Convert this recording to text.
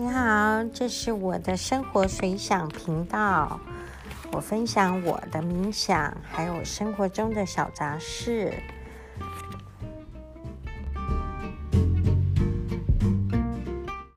你好，这是我的生活随想频道。我分享我的冥想，还有生活中的小杂事。